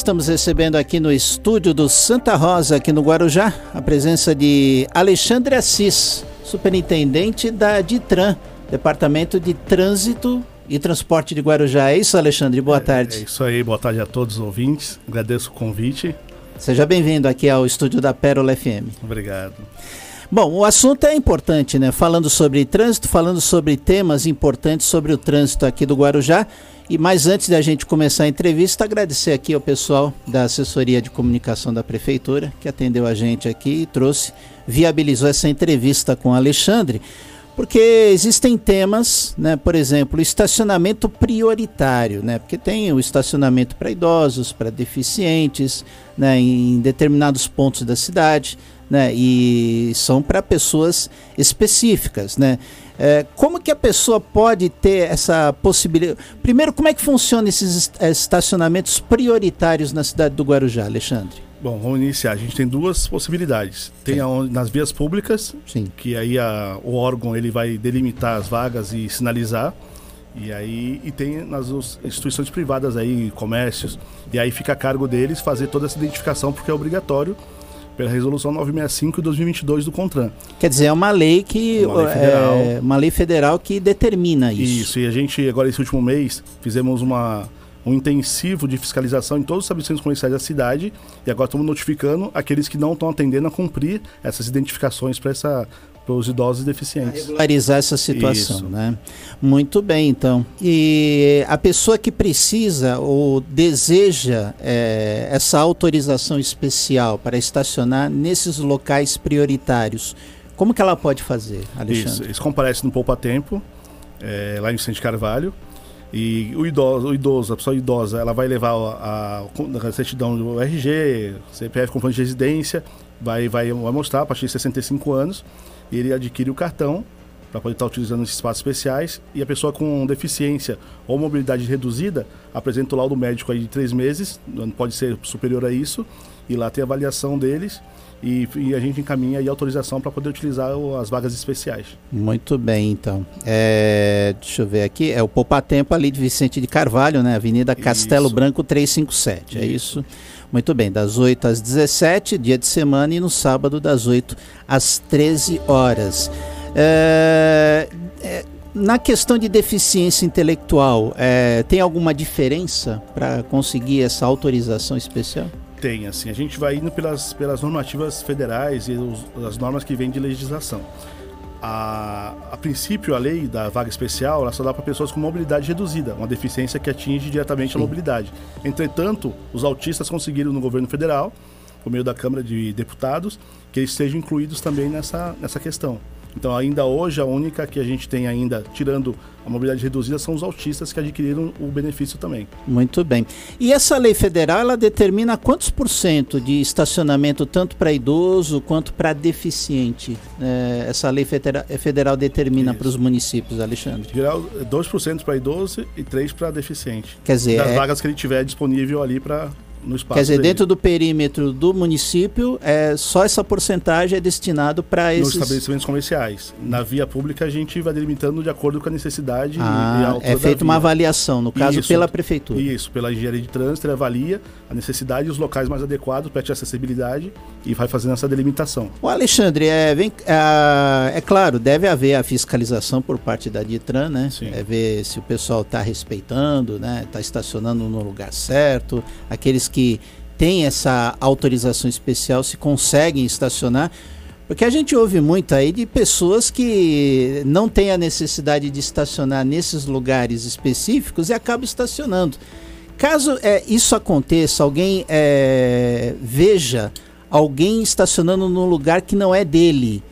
Estamos recebendo aqui no estúdio do Santa Rosa, aqui no Guarujá, a presença de Alexandre Assis, superintendente da DITRAN, Departamento de Trânsito e Transporte de Guarujá. É isso, Alexandre? Boa tarde. É, é isso aí, boa tarde a todos os ouvintes. Agradeço o convite. Seja bem-vindo aqui ao estúdio da Pérola FM. Obrigado. Bom, o assunto é importante, né? Falando sobre trânsito, falando sobre temas importantes sobre o trânsito aqui do Guarujá. E mais antes da gente começar a entrevista, agradecer aqui ao pessoal da assessoria de comunicação da prefeitura que atendeu a gente aqui e trouxe, viabilizou essa entrevista com o Alexandre, porque existem temas, né, por exemplo, estacionamento prioritário, né, porque tem o estacionamento para idosos, para deficientes, né, em determinados pontos da cidade, né, e são para pessoas específicas, né. É, como que a pessoa pode ter essa possibilidade? Primeiro, como é que funciona esses estacionamentos prioritários na cidade do Guarujá, Alexandre? Bom, vamos iniciar. A gente tem duas possibilidades. Tem a, nas vias públicas, Sim. que aí a, o órgão ele vai delimitar as vagas e sinalizar. E aí e tem nas instituições privadas aí, comércios, e aí fica a cargo deles fazer toda essa identificação porque é obrigatório pela resolução 965 de 2022 do CONTRAN. Quer dizer, é uma lei que uma lei federal, é, uma lei federal que determina isso. Isso, e a gente agora esse último mês fizemos uma um intensivo de fiscalização em todos os estabelecimentos comerciais da cidade e agora estamos notificando aqueles que não estão atendendo a cumprir essas identificações para essa para os idosos deficientes. regularizar essa situação, Isso. né? Muito bem, então. E a pessoa que precisa ou deseja é, essa autorização especial para estacionar nesses locais prioritários, como que ela pode fazer, Alexandre? Isso, isso comparece no Poupa Tempo, é, lá em Vicente Carvalho. E o idoso, o idoso, a pessoa idosa, ela vai levar a, a, a certidão do RG, CPF, comprovante de residência, vai, vai, vai mostrar a partir de 65 anos e ele adquire o cartão para poder estar utilizando esses espaços especiais e a pessoa com deficiência ou mobilidade reduzida apresenta o laudo médico aí de três meses, não pode ser superior a isso, e lá tem a avaliação deles e, e a gente encaminha aí a autorização para poder utilizar as vagas especiais. Muito bem, então. É, deixa eu ver aqui, é o Poupa Tempo ali de Vicente de Carvalho, né? Avenida Castelo isso. Branco 357, é isso? Muito bem, das 8 às 17, dia de semana, e no sábado, das 8 às 13 horas. É, é, na questão de deficiência intelectual, é, tem alguma diferença para conseguir essa autorização especial? Tem, assim, a gente vai indo pelas, pelas normativas federais e os, as normas que vêm de legislação. A, a, princípio, a lei da vaga especial ela só dá para pessoas com mobilidade reduzida, uma deficiência que atinge diretamente Sim. a mobilidade. Entretanto, os autistas conseguiram no governo federal, por meio da Câmara de Deputados, que eles sejam incluídos também nessa, nessa questão. Então, ainda hoje, a única que a gente tem ainda, tirando a mobilidade reduzida, são os autistas que adquiriram o benefício também. Muito bem. E essa lei federal, ela determina quantos por cento de estacionamento, tanto para idoso quanto para deficiente? É, essa lei federal, federal determina para os municípios, Alexandre? Geral, 2% para idoso e 3% para deficiente. Quer dizer... Das é... vagas que ele tiver disponível ali para no espaço Quer dizer, dele. dentro do perímetro do município, é, só essa porcentagem é destinado para esses... Nos estabelecimentos comerciais. Na via pública, a gente vai delimitando de acordo com a necessidade ah, e a altura É feita uma avaliação, no caso, isso, pela prefeitura. Isso, pela engenharia de trânsito, ele avalia a necessidade e os locais mais adequados para a acessibilidade e vai fazendo essa delimitação. O Alexandre, é, vem, é, é claro, deve haver a fiscalização por parte da DITRAN, né? Sim. É ver se o pessoal está respeitando, né? Está estacionando no lugar certo, aqueles que têm essa autorização especial se conseguem estacionar. Porque a gente ouve muito aí de pessoas que não têm a necessidade de estacionar nesses lugares específicos e acabam estacionando. Caso é, isso aconteça, alguém é, veja alguém estacionando num lugar que não é dele,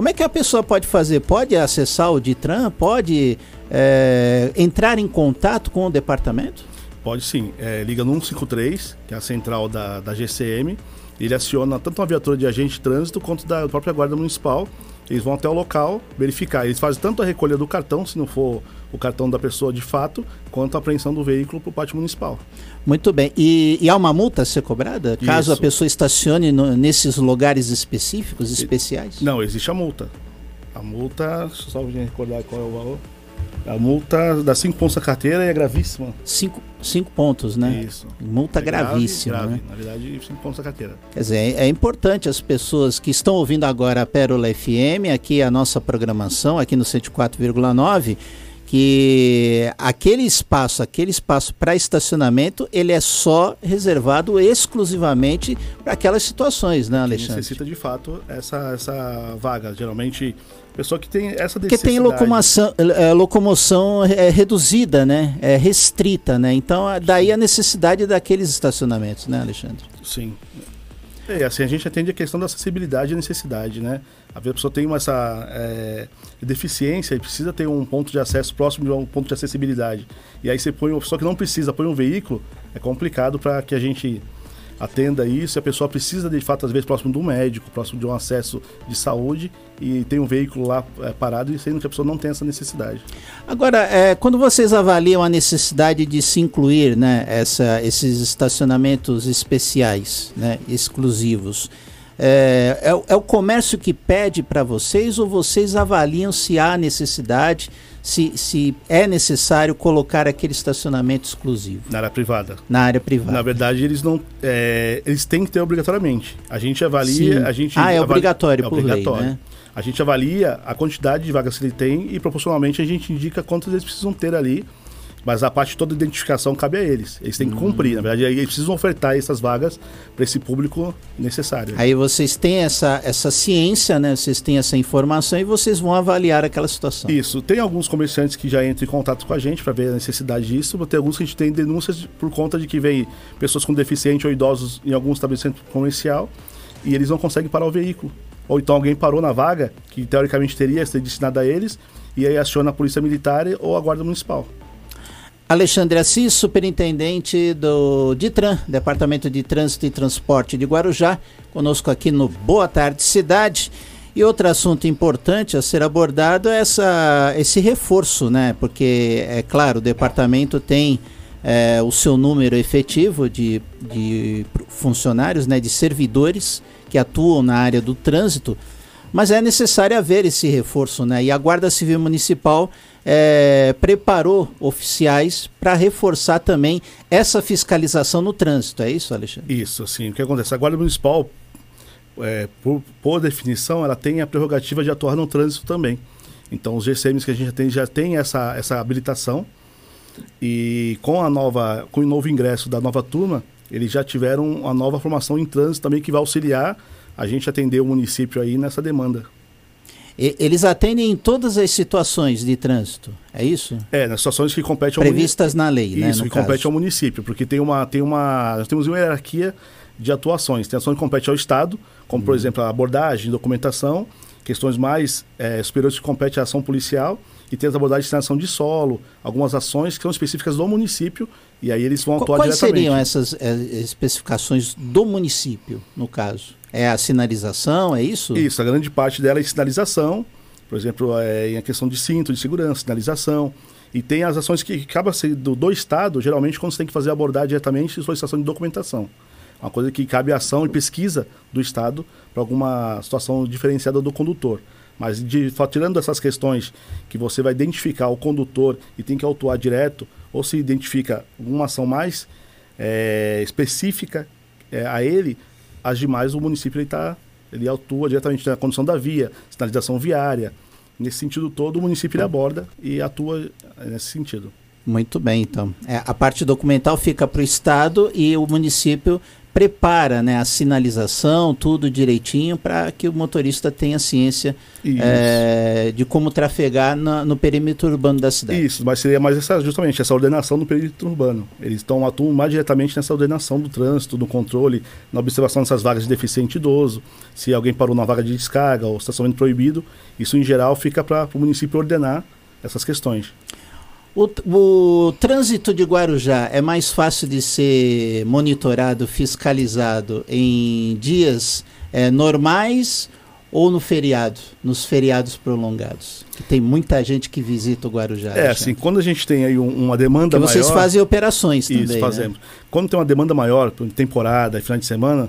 como é que a pessoa pode fazer? Pode acessar o Ditran? Pode é, entrar em contato com o departamento? Pode sim. É, liga no 153, que é a central da, da GCM. Ele aciona tanto uma viatura de agente de trânsito quanto da própria Guarda Municipal. Eles vão até o local verificar. Eles fazem tanto a recolha do cartão, se não for o cartão da pessoa de fato, quanto a apreensão do veículo para o pátio municipal. Muito bem. E, e, há uma multa a ser cobrada caso Isso. a pessoa estacione no, nesses lugares específicos, especiais? Não, existe a multa. A multa, só para recordar qual é o valor. A multa dá 5 pontos na carteira e é gravíssima. 5 pontos, né? Isso. Multa É grave, gravíssima. grave. Né? Na verdade, 5 pontos na carteira. Quer dizer, é, é importante as pessoas que estão ouvindo agora a Pérola FM, aqui a nossa programação, aqui no 104,9, que aquele espaço, aquele espaço para estacionamento, ele é só reservado exclusivamente para aquelas situações, né, Que Alexandre? necessita de fato essa, essa vaga. Geralmente, pessoa que tem essa Porque necessidade. tem locomoção, é, locomoção é, reduzida, né? É restrita, né? Então, daí a necessidade daqueles estacionamentos, né, Alexandre? Sim. É, assim, a gente atende a questão da acessibilidade e necessidade, né? A pessoa tem uma, essa é, deficiência e precisa ter um ponto de acesso próximo de um ponto de acessibilidade. E aí você põe uma pessoa que não precisa, põe um veículo, é complicado para que a gente atenda isso. A pessoa precisa, de fato, às vezes, próximo de um médico, próximo de um acesso de saúde, e tem um veículo lá é, parado, e sendo que a pessoa não tem essa necessidade. Agora, é, quando vocês avaliam a necessidade de se incluir né, essa, esses estacionamentos especiais, né, exclusivos, é, é é o comércio que pede para vocês ou vocês avaliam se há necessidade, se, se é necessário colocar aquele estacionamento exclusivo Na área privada. na área privada? Na verdade, eles não. é, eles têm que ter obrigatoriamente. A gente avalia. Sim. A gente Ah, é avali- obrigatório é por lei, obrigatório. né? A gente avalia a quantidade de vagas que ele tem e proporcionalmente a gente indica quantas eles precisam ter ali. Mas a parte toda da identificação cabe a eles. Eles têm que cumprir. Na verdade, eles precisam ofertar essas vagas para esse público necessário. Aí vocês têm essa, essa ciência, né? Vocês têm essa informação e vocês vão avaliar aquela situação. Isso. Tem alguns comerciantes que já entram em contato com a gente para ver a necessidade disso, tem alguns que a gente tem denúncias por conta de que vem pessoas com deficiente ou idosos em algum estabelecimento comercial e eles não conseguem parar o veículo. Ou então alguém parou na vaga, que teoricamente teria sido destinada a eles, e aí aciona a Polícia Militar ou a Guarda Municipal. Alexandre Assis, superintendente do DITRAN, Departamento de Trânsito e Transporte de Guarujá, conosco aqui no Boa Tarde Cidade. E outro assunto importante a ser abordado é essa, esse reforço, né? Porque, é claro, o departamento tem é, o seu número efetivo de, de funcionários, né, de servidores que atuam na área do trânsito, mas é necessário haver esse reforço, né? E a Guarda Civil Municipal é, preparou oficiais para reforçar também essa fiscalização no trânsito, é isso, Alexandre? Isso, assim, o que acontece? A Guarda Municipal, é, por, por definição, ela tem a prerrogativa de atuar no trânsito também. Então, os GCMs que a gente já tem, já tem essa, essa habilitação. E com a nova, com o novo ingresso da nova turma, eles já tiveram uma nova formação em trânsito também que vai auxiliar a gente atender o município aí nessa demanda. E- eles atendem em todas as situações de trânsito, é isso? É, nas situações que compete ao. Previstas na lei, né? Isso, que compete caso. ao município, porque tem uma, tem uma, nós temos uma hierarquia de atuações. Tem ações que competem ao Estado, como Uhum. por exemplo a abordagem, documentação, questões mais eh, superiores que competem à ação policial, e tem as abordagens de destinação de solo, algumas ações que são específicas do município, e aí eles vão atuar Quais diretamente. seriam essas eh, especificações do município, no caso? É a sinalização, é isso? Isso, a grande parte dela é sinalização, por exemplo, é, em a questão de cinto, de segurança, sinalização. E tem as ações que acaba sendo do Estado, geralmente quando você tem que fazer abordagem diretamente, solicitação de documentação. Uma coisa que cabe ação e pesquisa do Estado para alguma situação diferenciada do condutor. Mas de, tirando essas questões que você vai identificar o condutor e tem que autuar direto, ou se identifica uma ação mais é, específica é, a ele, as demais o município ele, tá, ele atua diretamente na condição da via, sinalização viária. Nesse sentido todo, o município ele aborda e atua nesse sentido. Muito bem, então. É, a parte documental fica para o Estado e o município prepara né, a sinalização, tudo direitinho, para que o motorista tenha ciência é, de como trafegar na- no perímetro urbano da cidade. Isso, mas seria mais essa, justamente essa ordenação do perímetro urbano. Eles estão atuam mais diretamente nessa ordenação do trânsito, no controle, na observação dessas vagas de deficiente idoso, se alguém parou na vaga de descarga ou estacionamento proibido, isso em geral fica para o município ordenar essas questões. O, o trânsito de Guarujá é mais fácil de ser monitorado, fiscalizado em dias eh, normais ou no feriado, nos feriados prolongados? Que tem muita gente que visita o Guarujá. É, assim, quando a gente tem aí um- uma demanda Que vocês maior... fazem operações também. Isso, né? fazemos. Quando tem uma demanda maior, por temporada e final de semana,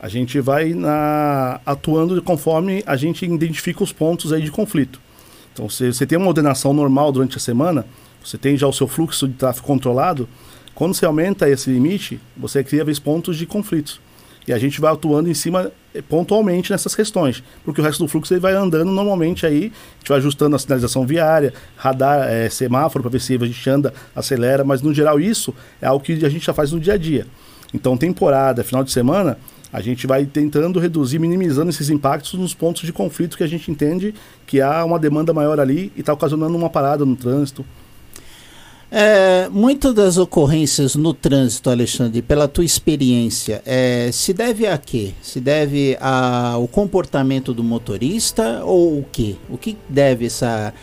a gente vai na- atuando conforme a gente identifica os pontos aí de conflito. Então, se você tem uma ordenação normal durante a semana, você tem já o seu fluxo de tráfego controlado, quando você aumenta esse limite, você cria vezes pontos de conflitos. E a gente vai atuando em cima eh, pontualmente nessas questões, porque o resto do fluxo ele vai andando normalmente aí, a gente vai ajustando a sinalização viária, radar, é, semáforo para ver se a gente anda, acelera, mas no geral isso é algo que a gente já faz no dia a dia. Então, temporada, final de semana, a gente vai tentando reduzir, minimizando esses impactos nos pontos de conflito que a gente entende que há uma demanda maior ali e está ocasionando uma parada no trânsito. É, muitas das ocorrências no trânsito, Alexandre, pela tua experiência, é, se deve a quê? Se deve ao comportamento do motorista ou o quê? O que deve essa,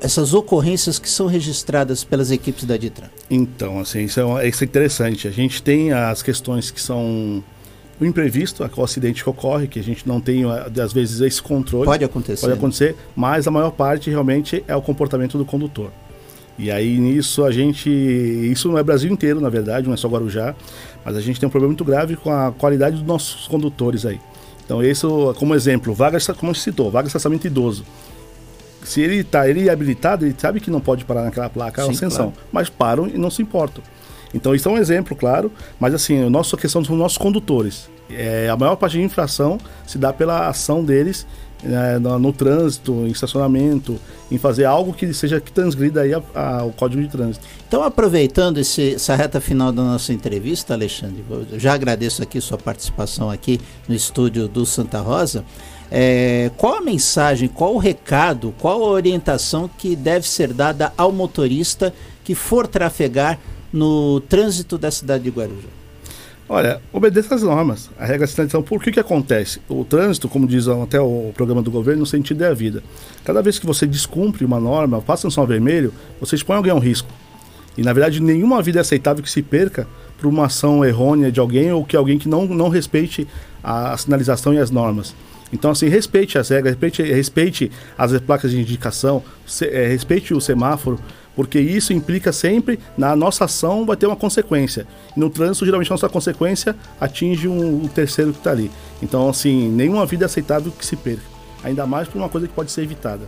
essas ocorrências que são registradas pelas equipes da Ditran? Então, assim, isso é, isso é interessante. A gente tem as questões que são o imprevisto, o acidente que ocorre, que a gente não tem, às vezes, esse controle. Pode acontecer. Pode acontecer, mas a maior parte realmente é o comportamento do condutor. E aí nisso a gente. Isso não é Brasil inteiro, na verdade, não é só Guarujá, mas a gente tem um problema muito grave com a qualidade dos nossos condutores aí. Então, isso, como exemplo, vaga, como você citou, vaga de estacionamento idoso. Se ele está ele é habilitado, ele sabe que não pode parar naquela placa Sim, ascensão, claro. mas param e não se importam. Então, isso é um exemplo, claro, mas assim, a nossa questão são os nossos condutores. É, a maior parte de infração se dá pela ação deles né, no, no, trânsito, em estacionamento, em fazer algo que seja que transgrida aí a, a, o código de trânsito. Então, aproveitando esse, essa reta final da nossa entrevista, Alexandre, já agradeço aqui sua participação aqui no estúdio do Santa Rosa. É, qual a mensagem, qual o recado, qual a orientação que deve ser dada ao motorista que for trafegar no trânsito da cidade de Guarujá? Olha, obedeça as normas, a regra de sinalização. Por que que acontece? O trânsito, como diz até o programa do governo, no sentido é a vida. Cada vez que você descumpre uma norma, passa um sinal vermelho, você expõe alguém a um risco. E na verdade, nenhuma vida é aceitável que se perca por uma ação errônea de alguém ou que alguém que não, não respeite a, a sinalização e as normas. Então, assim, respeite as regras, respeite, respeite as placas de indicação, se, é, respeite o semáforo, porque isso implica sempre na nossa ação vai ter uma consequência. E no trânsito, geralmente, a nossa consequência atinge um, um terceiro que está ali. Então, assim, nenhuma vida é aceitável que se perca. Ainda mais por uma coisa que pode ser evitada.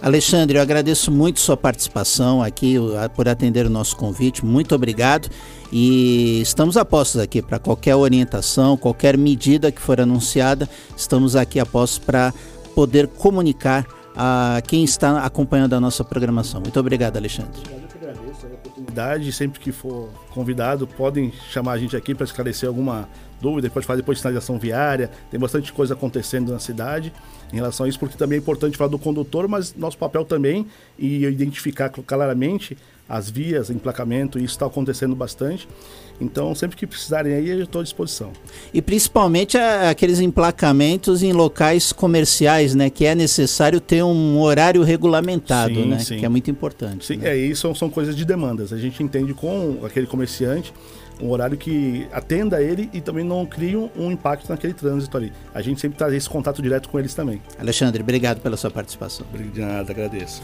Alexandre, eu agradeço muito sua participação aqui, por atender o nosso convite. Muito obrigado. E estamos a postos aqui para qualquer orientação, qualquer medida que for anunciada, estamos aqui a postos para poder comunicar a quem está acompanhando a nossa programação. Muito obrigado, Alexandre. Eu que agradeço a oportunidade. Sempre que for convidado, podem chamar a gente aqui para esclarecer alguma dúvida. Pode fazer depois de sinalização viária. Tem bastante coisa acontecendo na cidade em relação a isso, porque também é importante falar do condutor, mas nosso papel também e identificar claramente as vias, emplacamento, isso está acontecendo bastante. Então, sempre que precisarem aí, eu estou à disposição. E principalmente aqueles emplacamentos em locais comerciais, né? Que é necessário ter um horário regulamentado, sim, né? Sim. Que é muito importante. Sim, né? é, isso são, são coisas de demandas. A gente entende com aquele comerciante um horário que atenda ele e também não crie um, um impacto naquele trânsito ali. A gente sempre traz esse contato direto com eles também. Alexandre, obrigado pela sua participação. Obrigado, agradeço.